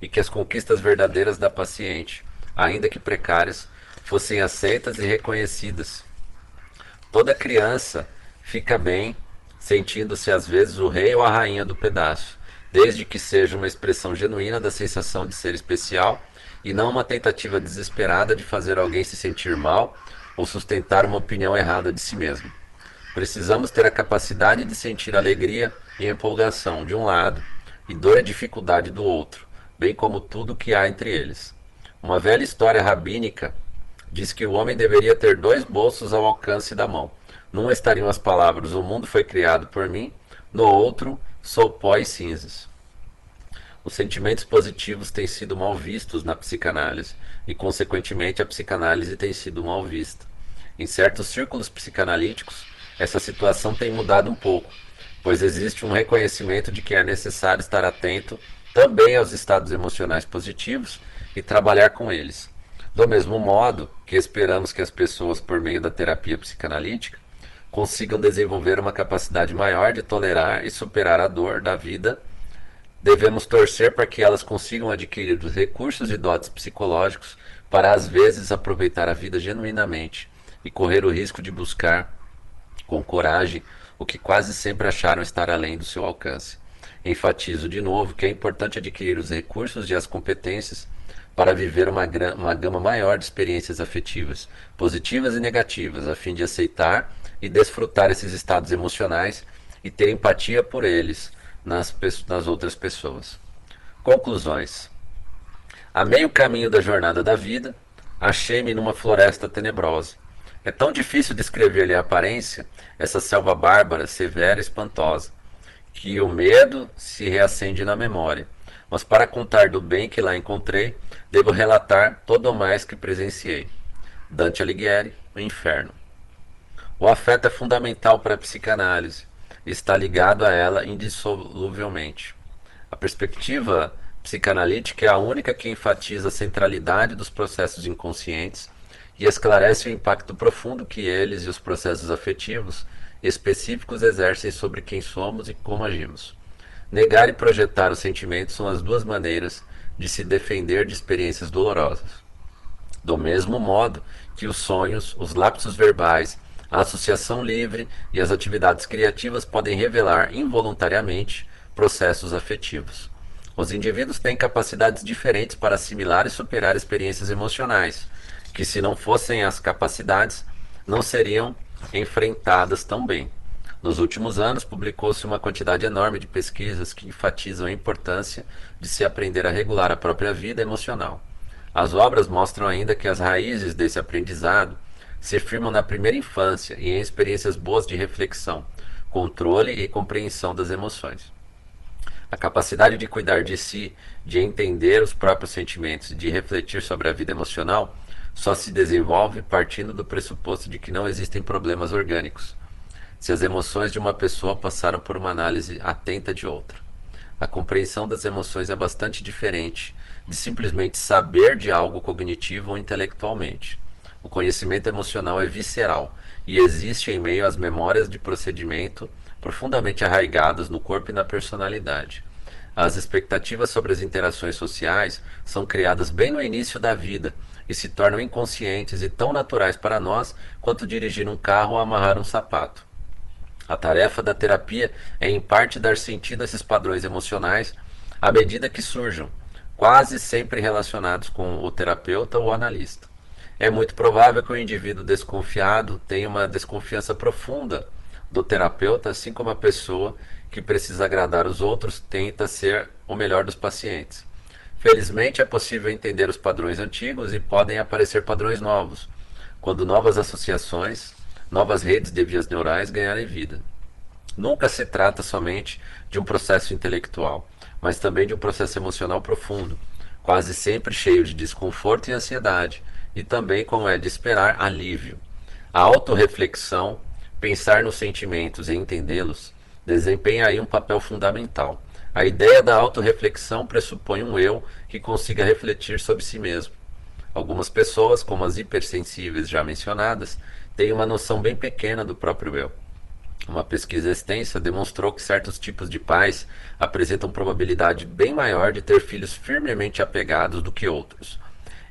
e que as conquistas verdadeiras da paciente, ainda que precárias, fossem aceitas e reconhecidas. Toda criança fica bem sentindo-se às vezes o rei ou a rainha do pedaço, desde que seja uma expressão genuína da sensação de ser especial e não uma tentativa desesperada de fazer alguém se sentir mal ou sustentar uma opinião errada de si mesmo. Precisamos ter a capacidade de sentir alegria e empolgação de um lado e dor e dificuldade do outro, bem como tudo que há entre eles. Uma velha história rabínica diz que o homem deveria ter dois bolsos ao alcance da mão. Num estariam as palavras: O mundo foi criado por mim, no outro, sou pó e cinzas. Os sentimentos positivos têm sido mal vistos na psicanálise e, consequentemente, a psicanálise tem sido mal vista. Em certos círculos psicanalíticos, essa situação tem mudado um pouco, pois existe um reconhecimento de que é necessário estar atento também aos estados emocionais positivos e trabalhar com eles. Do mesmo modo que esperamos que as pessoas, por meio da terapia psicanalítica, consigam desenvolver uma capacidade maior de tolerar e superar a dor da vida, devemos torcer para que elas consigam adquirir os recursos e dotes psicológicos para, às vezes, aproveitar a vida genuinamente e correr o risco de buscar, com coragem, o que quase sempre acharam estar além do seu alcance. Enfatizo de novo que é importante adquirir os recursos e as competências para viver uma, uma gama maior de experiências afetivas, positivas e negativas, a fim de aceitar e desfrutar esses estados emocionais e ter empatia por eles nas, nas outras pessoas. Conclusões. A meio caminho da jornada da vida, achei-me numa floresta tenebrosa. É tão difícil descrever-lhe a aparência, essa selva bárbara, severa e espantosa, que o medo se reacende na memória. Mas para contar do bem que lá encontrei, devo relatar todo o mais que presenciei. Dante Alighieri, O Inferno. O afeto é fundamental para a psicanálise e está ligado a ela indissoluvelmente. A perspectiva psicanalítica é a única que enfatiza a centralidade dos processos inconscientes e esclarece o impacto profundo que eles e os processos afetivos específicos exercem sobre quem somos e como agimos. Negar e projetar os sentimentos são as duas maneiras de se defender de experiências dolorosas. Do mesmo modo que os sonhos, os lapsos verbais, a associação livre e as atividades criativas podem revelar involuntariamente processos afetivos. Os indivíduos têm capacidades diferentes para assimilar e superar experiências emocionais, que, se não fossem as capacidades, não seriam enfrentadas tão bem. Nos últimos anos, publicou-se uma quantidade enorme de pesquisas que enfatizam a importância de se aprender a regular a própria vida emocional. As obras mostram ainda que as raízes desse aprendizado se firmam na primeira infância e em experiências boas de reflexão, controle e compreensão das emoções. A capacidade de cuidar de si, de entender os próprios sentimentos e de refletir sobre a vida emocional só se desenvolve partindo do pressuposto de que não existem problemas orgânicos, se as emoções de uma pessoa passaram por uma análise atenta de outra. A compreensão das emoções é bastante diferente de simplesmente saber de algo cognitivo ou intelectualmente. O conhecimento emocional é visceral e existe em meio às memórias de procedimento profundamente arraigadas no corpo e na personalidade. As expectativas sobre as interações sociais são criadas bem no início da vida e se tornam inconscientes e tão naturais para nós quanto dirigir um carro ou amarrar um sapato. A tarefa da terapia é, em parte, dar sentido a esses padrões emocionais à medida que surjam, quase sempre relacionados com o terapeuta ou analista. É muito provável que o indivíduo desconfiado tenha uma desconfiança profunda do terapeuta, assim como a pessoa que precisa agradar os outros tenta ser o melhor dos pacientes. Felizmente é possível entender os padrões antigos e podem aparecer padrões novos, quando novas associações, novas redes de vias neurais ganharem vida. Nunca se trata somente de um processo intelectual, mas também de um processo emocional profundo, quase sempre cheio de desconforto e ansiedade e também, como é de esperar, alívio. A autorreflexão, pensar nos sentimentos e entendê-los, desempenha aí um papel fundamental. A ideia da autorreflexão pressupõe um eu que consiga refletir sobre si mesmo. Algumas pessoas, como as hipersensíveis já mencionadas, têm uma noção bem pequena do próprio eu. Uma pesquisa extensa demonstrou que certos tipos de pais apresentam probabilidade bem maior de ter filhos firmemente apegados do que outros.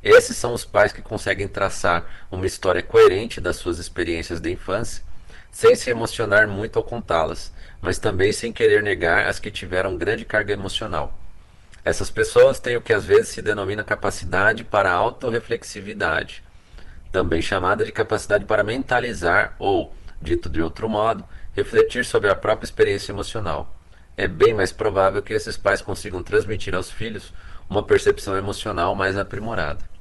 Esses são os pais que conseguem traçar uma história coerente das suas experiências de infância, sem se emocionar muito ao contá-las, mas também sem querer negar as que tiveram grande carga emocional. Essas pessoas têm o que às vezes se denomina capacidade para autorreflexividade, também chamada de capacidade para mentalizar ou, dito de outro modo, refletir sobre a própria experiência emocional. É bem mais provável que esses pais consigam transmitir aos filhos uma percepção emocional mais aprimorada.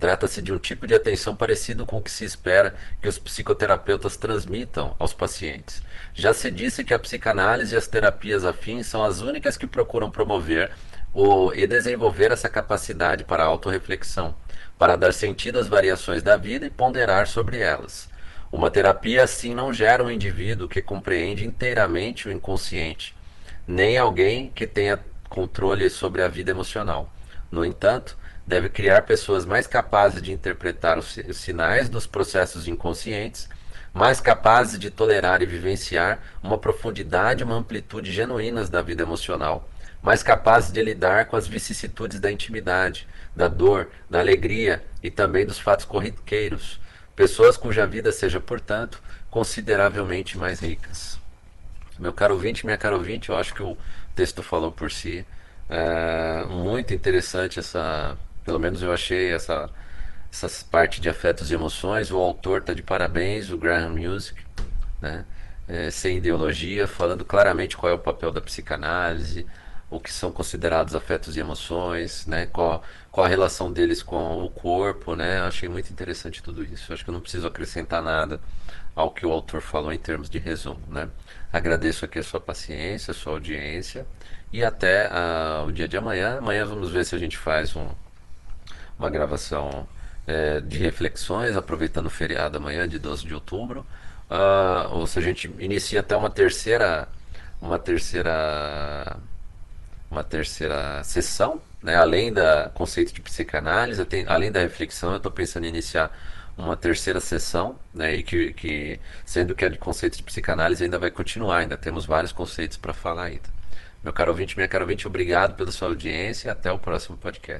Trata-se de um tipo de atenção parecido com o que se espera que os psicoterapeutas transmitam aos pacientes. Já se disse que a psicanálise e as terapias afins são as únicas que procuram promover o, e desenvolver essa capacidade para a autorreflexão, para dar sentido às variações da vida e ponderar sobre elas. Uma terapia assim não gera um indivíduo que compreende inteiramente o inconsciente, nem alguém que tenha controle sobre a vida emocional. No entanto, deve criar pessoas mais capazes de interpretar os sinais dos processos inconscientes, mais capazes de tolerar e vivenciar uma profundidade e uma amplitude genuínas da vida emocional, mais capazes de lidar com as vicissitudes da intimidade, da dor, da alegria e também dos fatos corriqueiros, pessoas cuja vida seja, portanto, consideravelmente mais ricas. Meu caro ouvinte, minha caro ouvinte, eu acho que o texto falou por si. É, muito interessante essa, pelo menos eu achei essa, essa parte de afetos e emoções. O autor está de parabéns, o Graham Music, né? É, sem ideologia, falando claramente qual é o papel da psicanálise, o que são considerados afetos e emoções, né? Qual, qual a relação deles com o corpo, né? Achei muito interessante tudo isso. Acho que eu não preciso acrescentar nada ao que o autor falou em termos de resumo, né? Agradeço aqui a sua paciência, a sua audiência e até uh, o dia de amanhã. Amanhã vamos ver se a gente faz um, uma gravação é, de reflexões, aproveitando o feriado amanhã, de 12 de outubro. Uh, ou se a gente inicia até uma terceira uma terceira uma terceira sessão, né? além da conceito de psicanálise, tem, além da reflexão, eu estou pensando em iniciar uma terceira sessão, né? e que, que sendo que a de conceito de psicanálise ainda vai continuar, ainda temos vários conceitos para falar ainda. Meu caro ouvinte, minha caro ouvinte, obrigado pela sua audiência e até o próximo podcast.